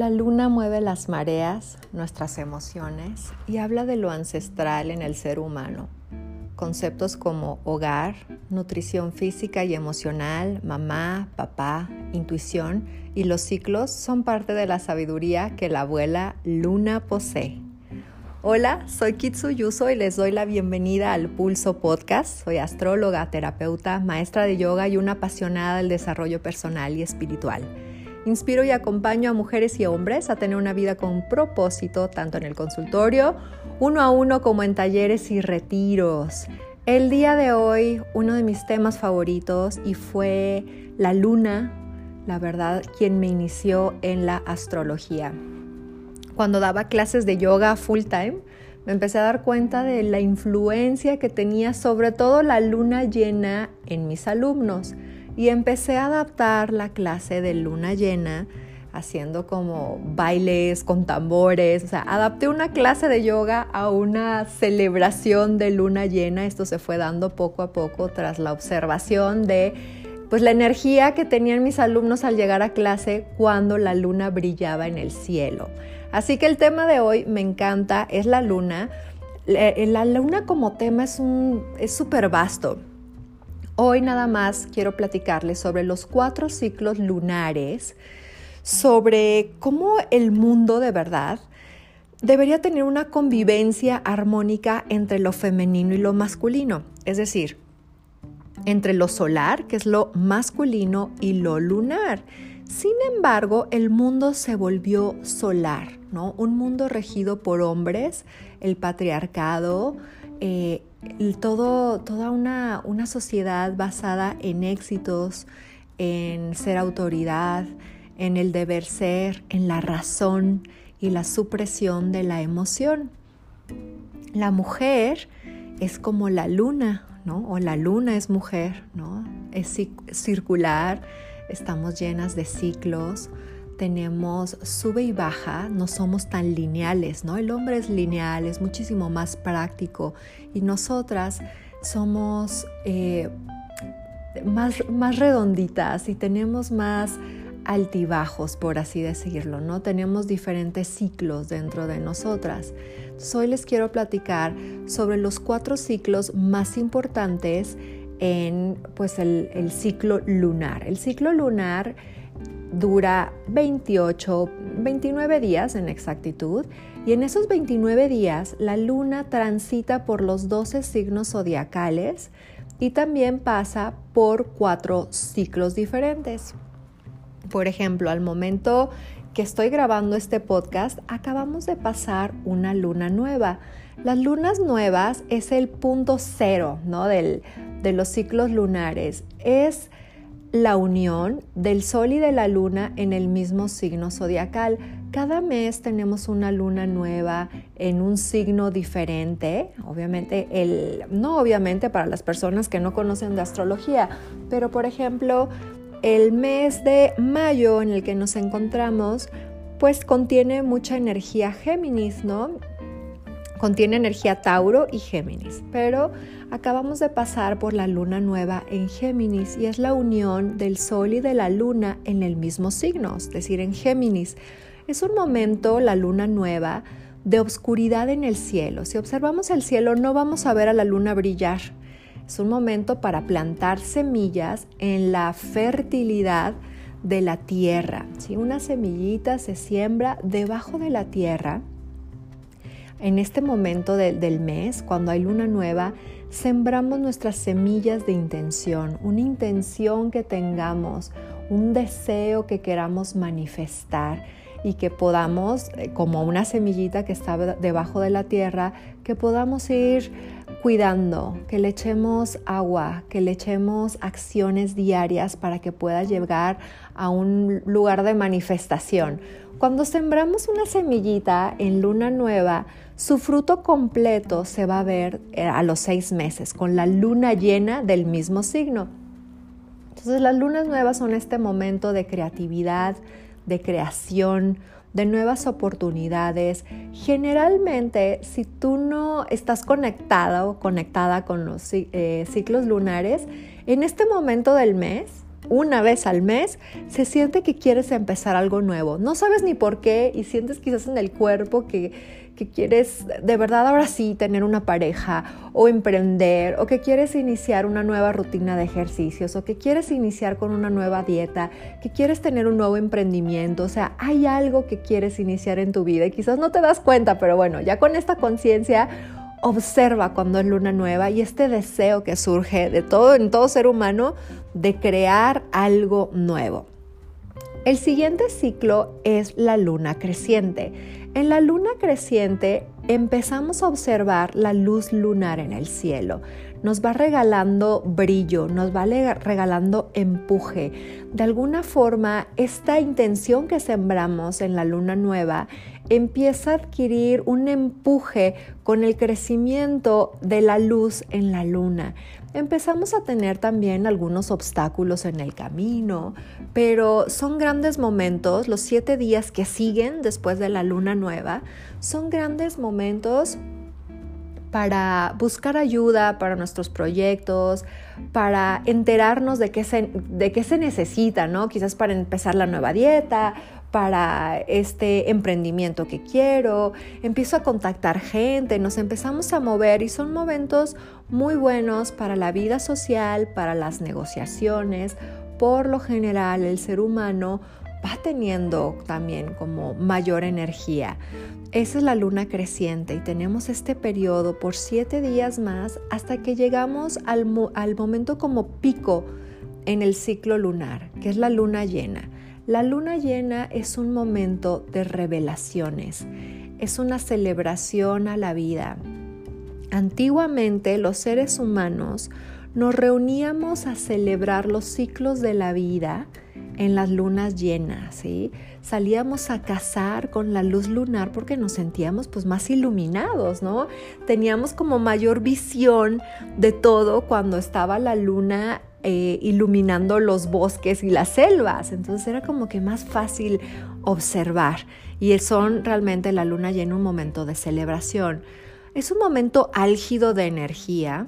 La luna mueve las mareas, nuestras emociones y habla de lo ancestral en el ser humano. Conceptos como hogar, nutrición física y emocional, mamá, papá, intuición y los ciclos son parte de la sabiduría que la abuela Luna posee. Hola, soy Kitsu Yuso y les doy la bienvenida al Pulso Podcast. Soy astróloga, terapeuta, maestra de yoga y una apasionada del desarrollo personal y espiritual. Inspiro y acompaño a mujeres y hombres a tener una vida con propósito, tanto en el consultorio, uno a uno, como en talleres y retiros. El día de hoy, uno de mis temas favoritos y fue la luna, la verdad, quien me inició en la astrología. Cuando daba clases de yoga full time, me empecé a dar cuenta de la influencia que tenía sobre todo la luna llena en mis alumnos y empecé a adaptar la clase de luna llena haciendo como bailes con tambores, o sea, adapté una clase de yoga a una celebración de luna llena, esto se fue dando poco a poco tras la observación de pues la energía que tenían mis alumnos al llegar a clase cuando la luna brillaba en el cielo. Así que el tema de hoy me encanta, es la luna. La luna como tema es súper vasto. Hoy nada más quiero platicarles sobre los cuatro ciclos lunares, sobre cómo el mundo de verdad debería tener una convivencia armónica entre lo femenino y lo masculino, es decir, entre lo solar, que es lo masculino, y lo lunar. Sin embargo, el mundo se volvió solar, ¿no? Un mundo regido por hombres, el patriarcado, eh, todo, toda una, una sociedad basada en éxitos, en ser autoridad, en el deber ser, en la razón y la supresión de la emoción. La mujer es como la luna, ¿no? O la luna es mujer, ¿no? Es circular, estamos llenas de ciclos, tenemos sube y baja, no somos tan lineales, ¿no? El hombre es lineal, es muchísimo más práctico y nosotras somos eh, más, más redonditas y tenemos más altibajos, por así decirlo, ¿no? Tenemos diferentes ciclos dentro de nosotras. hoy les quiero platicar sobre los cuatro ciclos más importantes en pues el, el ciclo lunar. El ciclo lunar dura 28, 29 días en exactitud y en esos 29 días la luna transita por los 12 signos zodiacales y también pasa por cuatro ciclos diferentes. Por ejemplo, al momento que estoy grabando este podcast, acabamos de pasar una luna nueva. Las lunas nuevas es el punto cero ¿no? de los ciclos lunares. Es la unión del Sol y de la Luna en el mismo signo zodiacal. Cada mes tenemos una luna nueva en un signo diferente. Obviamente, el, no obviamente para las personas que no conocen de astrología, pero por ejemplo, el mes de mayo en el que nos encontramos, pues contiene mucha energía Géminis, ¿no? Contiene energía Tauro y Géminis, pero acabamos de pasar por la luna nueva en Géminis y es la unión del Sol y de la luna en el mismo signo, es decir, en Géminis. Es un momento, la luna nueva, de obscuridad en el cielo. Si observamos el cielo no vamos a ver a la luna brillar. Es un momento para plantar semillas en la fertilidad de la tierra. Si una semillita se siembra debajo de la tierra, en este momento del mes, cuando hay luna nueva, sembramos nuestras semillas de intención, una intención que tengamos, un deseo que queramos manifestar y que podamos, eh, como una semillita que está debajo de la tierra, que podamos ir cuidando, que le echemos agua, que le echemos acciones diarias para que pueda llegar a un lugar de manifestación. Cuando sembramos una semillita en luna nueva, su fruto completo se va a ver eh, a los seis meses, con la luna llena del mismo signo. Entonces las lunas nuevas son este momento de creatividad, de creación, de nuevas oportunidades. Generalmente, si tú no estás conectada o conectada con los eh, ciclos lunares, en este momento del mes una vez al mes, se siente que quieres empezar algo nuevo. No sabes ni por qué y sientes quizás en el cuerpo que, quieres de verdad ahora sí tener una pareja o emprender o que quieres iniciar una nueva rutina de ejercicios o que quieres iniciar con una nueva dieta, que quieres tener un nuevo emprendimiento. O sea, hay algo que quieres iniciar en tu vida y quizás no te das cuenta, pero bueno, ya con esta conciencia observa cuando es luna nueva y este deseo que surge de todo en todo ser humano de crear algo nuevo. El siguiente ciclo es la luna creciente. En la luna creciente empezamos a observar la luz lunar en el cielo. Nos va regalando brillo, nos va regalando empuje. De alguna forma, esta intención que sembramos en la luna nueva empieza a adquirir un empuje con el crecimiento de la luz en la luna. Empezamos a tener también algunos obstáculos en el camino, pero son grandes momentos, los siete días que siguen después de la luna nueva, son grandes momentos para buscar ayuda para nuestros proyectos, para enterarnos de qué se, de qué se necesita, ¿no? Quizás para empezar la nueva dieta para este emprendimiento que quiero, empiezo a contactar gente, nos empezamos a mover y son momentos muy buenos para la vida social, para las negociaciones. Por lo general el ser humano va teniendo también como mayor energía. Esa es la luna creciente y tenemos este periodo por siete días más hasta que llegamos al, al momento como pico en el ciclo lunar, que es la luna llena. La luna llena es un momento de revelaciones, es una celebración a la vida. Antiguamente los seres humanos nos reuníamos a celebrar los ciclos de la vida en las lunas llenas, ¿sí? Salíamos a cazar con la luz lunar porque nos sentíamos pues más iluminados, ¿no? Teníamos como mayor visión de todo cuando estaba la luna eh, iluminando los bosques y las selvas. Entonces era como que más fácil observar. Y son realmente la luna llena un momento de celebración. Es un momento álgido de energía.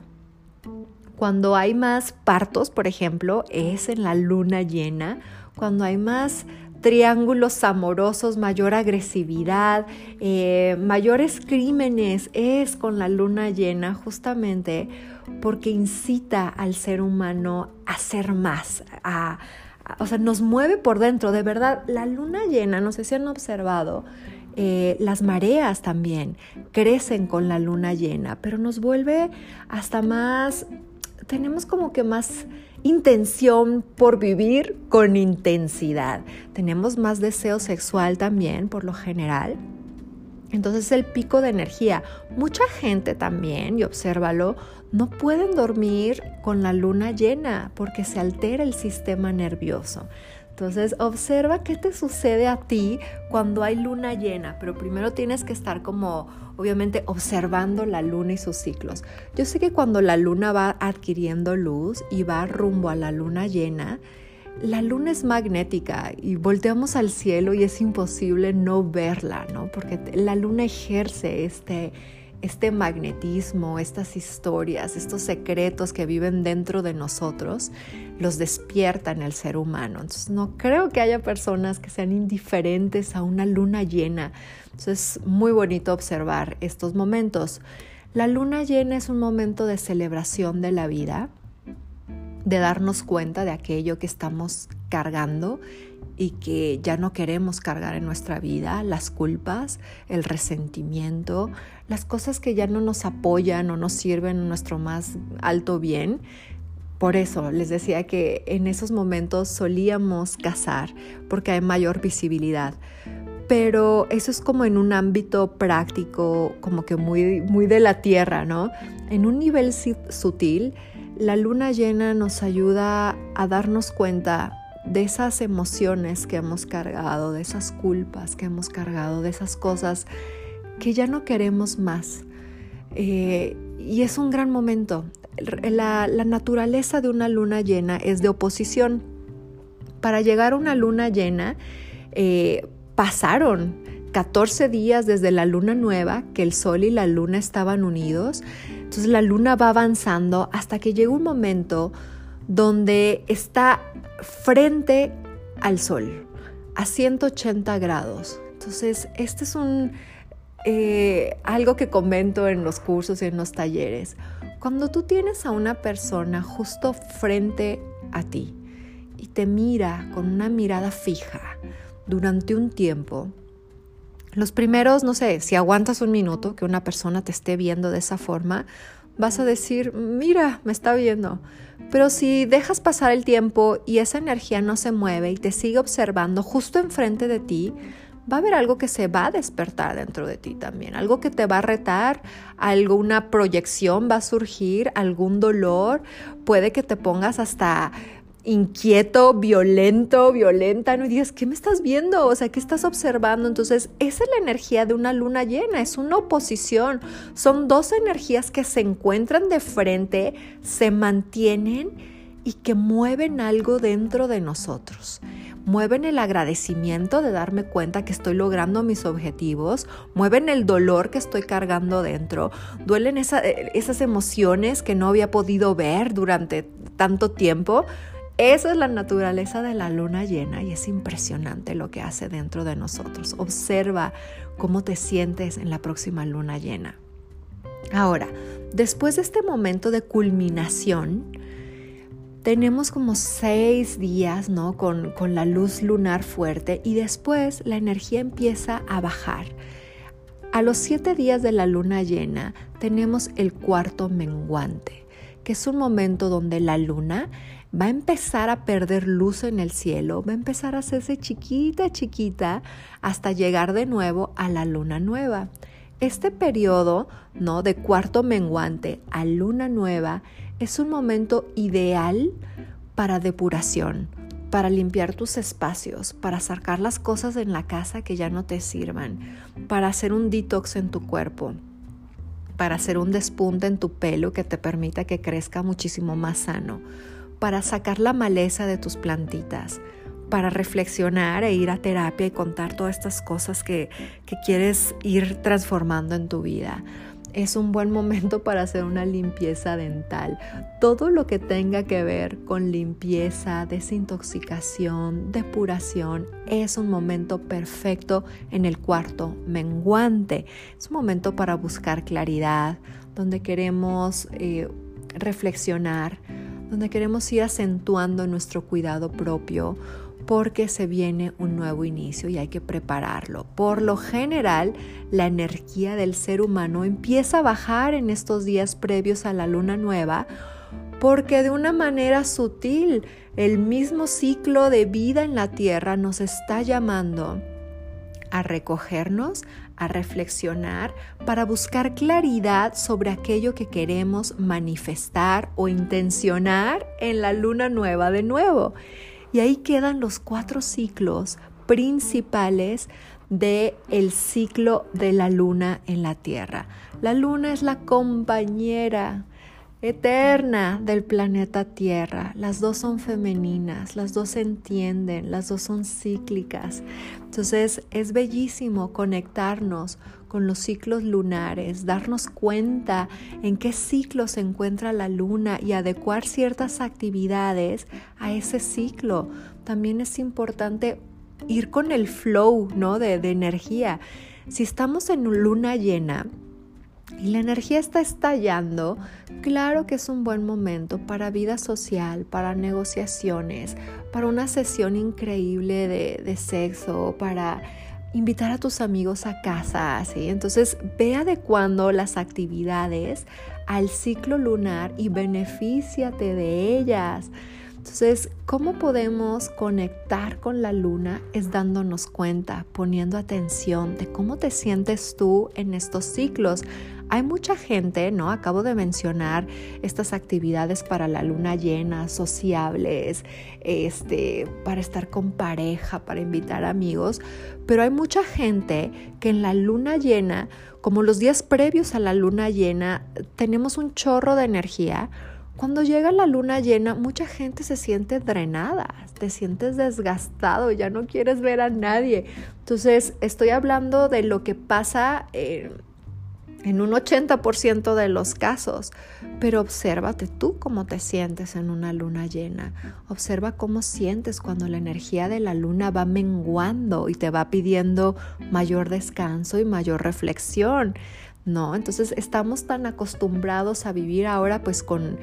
Cuando hay más partos, por ejemplo, es en la luna llena. Cuando hay más triángulos amorosos, mayor agresividad, eh, mayores crímenes, es con la luna llena justamente porque incita al ser humano a ser más, a, o sea, nos mueve por dentro. De verdad, la luna llena, no sé si han observado, eh, las mareas también crecen con la luna llena, pero nos vuelve hasta más, tenemos como que más intención por vivir con intensidad. Tenemos más deseo sexual también, por lo general. Entonces el pico de energía. Mucha gente también, y obsérvalo, no pueden dormir con la luna llena porque se altera el sistema nervioso. Entonces observa qué te sucede a ti cuando hay luna llena, pero primero tienes que estar como obviamente observando la luna y sus ciclos. Yo sé que cuando la luna va adquiriendo luz y va rumbo a la luna llena, la luna es magnética y volteamos al cielo y es imposible no verla, ¿no? Porque la luna ejerce este, este magnetismo, estas historias, estos secretos que viven dentro de nosotros, los despierta en el ser humano. Entonces no creo que haya personas que sean indiferentes a una luna llena. Entonces es muy bonito observar estos momentos. La luna llena es un momento de celebración de la vida de darnos cuenta de aquello que estamos cargando y que ya no queremos cargar en nuestra vida, las culpas, el resentimiento, las cosas que ya no nos apoyan o nos sirven en nuestro más alto bien. Por eso les decía que en esos momentos solíamos cazar porque hay mayor visibilidad. Pero eso es como en un ámbito práctico, como que muy, muy de la tierra, ¿no? En un nivel sutil, la luna llena nos ayuda a darnos cuenta de esas emociones que hemos cargado, de esas culpas que hemos cargado, de esas cosas que ya no queremos más. Eh, y es un gran momento. La, naturaleza de una luna llena es de oposición. Para llegar a una luna llena eh, pasaron 14 días desde la luna nueva que el sol y la luna estaban unidos entonces la luna va avanzando hasta que llega un momento donde está frente al sol, a 180 grados. Entonces, este es un eh, algo que comento en los cursos y en los talleres. Cuando tú tienes a una persona justo frente a ti y te mira con una mirada fija durante un tiempo, los primeros, no sé, si aguantas un minuto que una persona te esté viendo de esa forma, vas a decir, mira, me está viendo. Pero si dejas pasar el tiempo y esa energía no se mueve y te sigue observando justo enfrente de ti, va a haber algo que se va a despertar dentro de ti también, algo que te va a retar, alguna proyección va a surgir, algún dolor, puede que te pongas hasta inquieto, violento, violenta, ¿no? Digas, ¿qué me estás viendo? O sea, ¿qué estás observando? Entonces, esa es la energía de una luna llena, es una oposición. Son dos energías que se encuentran de frente, se mantienen y que mueven algo dentro de nosotros. Mueven el agradecimiento de darme cuenta que estoy logrando mis objetivos, mueven el dolor que estoy cargando dentro, duelen eh, esas emociones que no había podido ver durante tanto tiempo, esa es la naturaleza de la luna llena y es impresionante lo que hace dentro de nosotros. Observa cómo te sientes en la próxima luna llena. Ahora, después de este momento de culminación, tenemos como seis días ¿no? con, con la luz lunar fuerte y después la energía empieza a bajar. A los siete días de la luna llena tenemos el cuarto menguante, que es un momento donde la luna va a empezar a perder luz en el cielo, va a empezar a hacerse chiquita, chiquita, hasta llegar de nuevo a la luna nueva. Este periodo, ¿no? De cuarto menguante a luna nueva es un momento ideal para depuración, para limpiar tus espacios, para sacar las cosas en la casa que ya no te sirvan, para hacer un detox en tu cuerpo, para hacer un despunte en tu pelo que te permita que crezca muchísimo más sano para sacar la maleza de tus plantitas, para reflexionar e ir a terapia y contar todas estas cosas que, que quieres ir transformando en tu vida es un buen momento para hacer una limpieza dental. Todo lo que tenga que ver con limpieza, desintoxicación, depuración, es un momento perfecto en el cuarto menguante. Es un momento para buscar claridad, donde queremos eh, reflexionar, donde queremos ir acentuando nuestro cuidado propio porque se viene un nuevo inicio y hay que prepararlo. Por lo general, la energía del ser humano empieza a bajar en estos días previos a la luna nueva porque de una manera sutil el mismo ciclo de vida en la Tierra nos está llamando a recogernos, a reflexionar para buscar claridad sobre aquello que queremos manifestar o intencionar en la luna nueva de nuevo. Y ahí quedan los cuatro ciclos principales de el ciclo de la luna en la Tierra. La luna es la compañera eterna del planeta Tierra. Las dos son femeninas, las dos se entienden, las dos son cíclicas. Entonces es bellísimo conectarnos con los ciclos lunares, darnos cuenta en qué ciclo se encuentra la luna y adecuar ciertas actividades a ese ciclo. También es importante ir con el flow ¿no? de, de energía. Si estamos en luna llena, y la energía está estallando, claro que es un buen momento para vida social, para negociaciones, para una sesión increíble de, sexo, para invitar a tus amigos a casa, ¿sí? Entonces ve adecuando las actividades al ciclo lunar y benefíciate de ellas. Entonces, ¿cómo podemos conectar con la luna? Es dándonos cuenta, poniendo atención de cómo te sientes tú en estos ciclos. Hay mucha gente, ¿no? Acabo de mencionar estas actividades para la luna llena, sociables, este, para estar con pareja, para invitar amigos, pero hay mucha gente que en la luna llena, como los días previos a la luna llena, tenemos un chorro de energía cuando llega la luna llena, mucha gente se siente drenada, te sientes desgastado, ya no quieres ver a nadie. Entonces, estoy hablando de lo que pasa eh, en un 80% de los casos. Pero obsérvate tú cómo te sientes en una luna llena. Observa cómo sientes cuando la energía de la luna va menguando y te va pidiendo mayor descanso y mayor reflexión. ¿No? Entonces estamos tan acostumbrados a vivir ahora pues con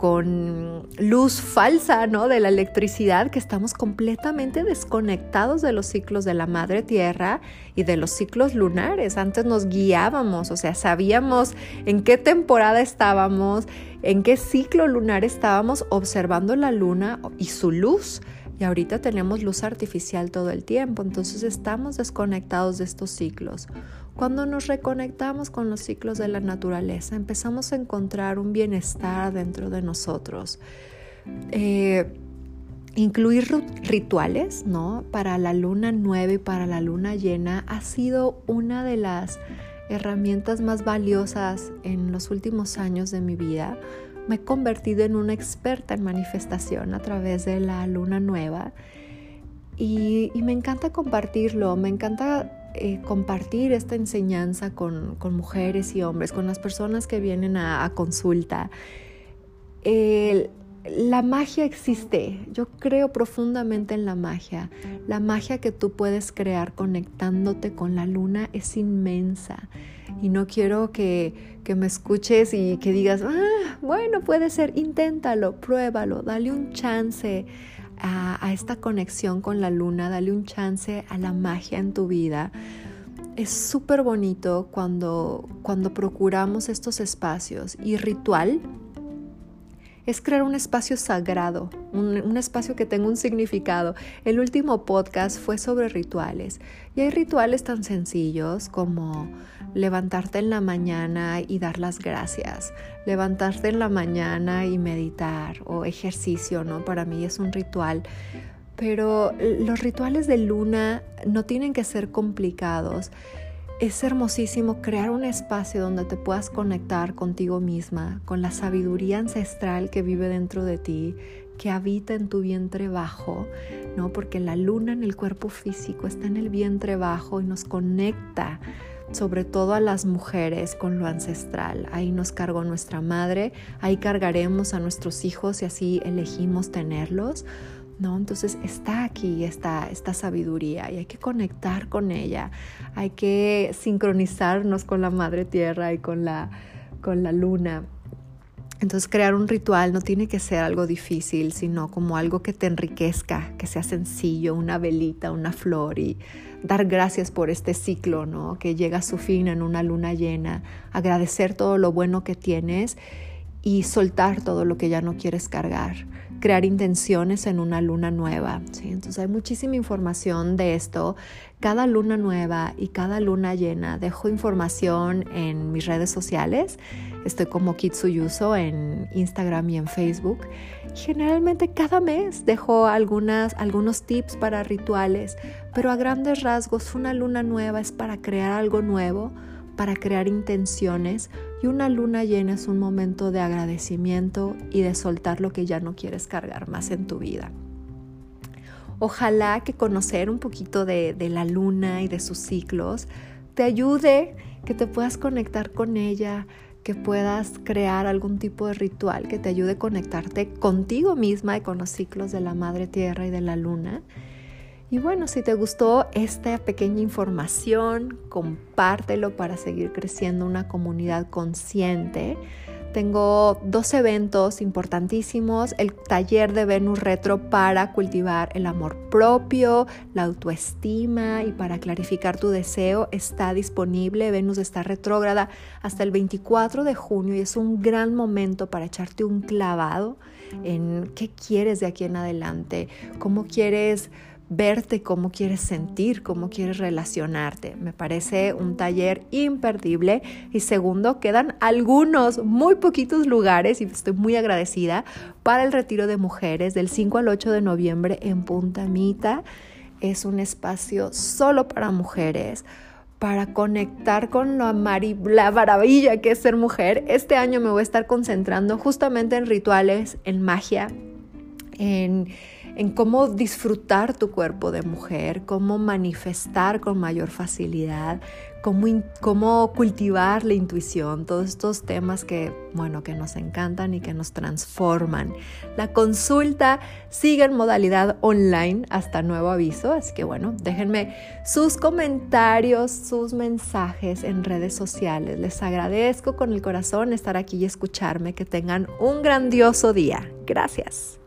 con luz falsa, ¿no? De la electricidad, que estamos completamente desconectados de los ciclos de la madre tierra y de los ciclos lunares. Antes nos guiábamos, o sea, sabíamos en qué temporada estábamos, en qué ciclo lunar estábamos observando la luna y su luz. Y ahorita tenemos luz artificial todo el tiempo, entonces estamos desconectados de estos ciclos. Cuando nos reconectamos con los ciclos de la naturaleza, empezamos a encontrar un bienestar dentro de nosotros. Eh, incluir rituales, ¿no? Para la luna nueva y para la luna llena ha sido una de las herramientas más valiosas en los últimos años de mi vida. Me he convertido en una experta en manifestación a través de la luna nueva y, y me encanta compartirlo, me encanta eh, compartir esta enseñanza con, mujeres y hombres, con las personas que vienen a, consulta. la magia existe, yo creo profundamente en la magia. La magia que tú puedes crear conectándote con la luna es inmensa. Y no quiero que, me escuches y que digas, ah, bueno, puede ser, inténtalo, pruébalo, dale un chance a, esta conexión con la luna, dale un chance a la magia en tu vida. Es súper bonito cuando, cuando procuramos estos espacios y ritual es crear un espacio sagrado, un, espacio que tenga un significado. El último podcast fue sobre rituales y hay rituales tan sencillos como levantarte en la mañana y dar las gracias, levantarte en la mañana y meditar o ejercicio, ¿no? Para mí es un ritual. Pero los rituales de luna no tienen que ser complicados es hermosísimo crear un espacio donde te puedas conectar contigo misma, con la sabiduría ancestral que vive dentro de ti, que habita en tu vientre bajo, ¿no? Porque la luna en el cuerpo físico está en el vientre bajo y nos conecta sobre todo a las mujeres con lo ancestral. Ahí nos cargó nuestra madre, ahí cargaremos a nuestros hijos y así elegimos tenerlos ¿no? Entonces está aquí esta, esta sabiduría y hay que conectar con ella, hay que sincronizarnos con la Madre Tierra y con la, con la Luna. Entonces crear un ritual no tiene que ser algo difícil, sino como algo que te enriquezca, que sea sencillo, una velita, una flor y dar gracias por este ciclo, ¿no? Que llega a su fin en una luna llena, agradecer todo lo bueno que tienes y soltar todo lo que ya no quieres cargar crear intenciones en una luna nueva. ¿sí? Entonces hay muchísima información de esto. Cada luna nueva y cada luna llena dejo información en mis redes sociales. Estoy como Kitsuyuso en Instagram y en Facebook. Generalmente cada mes dejo algunas, algunos tips para rituales, pero a grandes rasgos una luna nueva es para crear algo nuevo para crear intenciones y una luna llena es un momento de agradecimiento y de soltar lo que ya no quieres cargar más en tu vida. Ojalá que conocer un poquito de, la luna y de sus ciclos te ayude, que te puedas conectar con ella, que puedas crear algún tipo de ritual que te ayude a conectarte contigo misma y con los ciclos de la Madre Tierra y de la Luna y bueno, si te gustó esta pequeña información, compártelo para seguir creciendo una comunidad consciente. Tengo dos eventos importantísimos, el taller de Venus Retro para cultivar el amor propio, la autoestima y para clarificar tu deseo está disponible. Venus está retrógrada hasta el 24 de junio y es un gran momento para echarte un clavado en qué quieres de aquí en adelante, cómo quieres verte cómo quieres sentir, cómo quieres relacionarte. Me parece un taller imperdible. Y segundo, quedan algunos, muy poquitos lugares, y estoy muy agradecida, para el retiro de mujeres del 5 al 8 de noviembre en Punta Mita. Es un espacio solo para mujeres para conectar con la, la maravilla que es ser mujer. Este año me voy a estar concentrando justamente en rituales, en magia, en en cómo disfrutar tu cuerpo de mujer, cómo manifestar con mayor facilidad, cómo, cultivar la intuición, todos estos temas que, bueno, que nos encantan y que nos transforman. La consulta sigue en modalidad online hasta nuevo aviso, así que bueno, déjenme sus comentarios, sus mensajes en redes sociales. Les agradezco con el corazón estar aquí y escucharme. Que tengan un grandioso día. Gracias.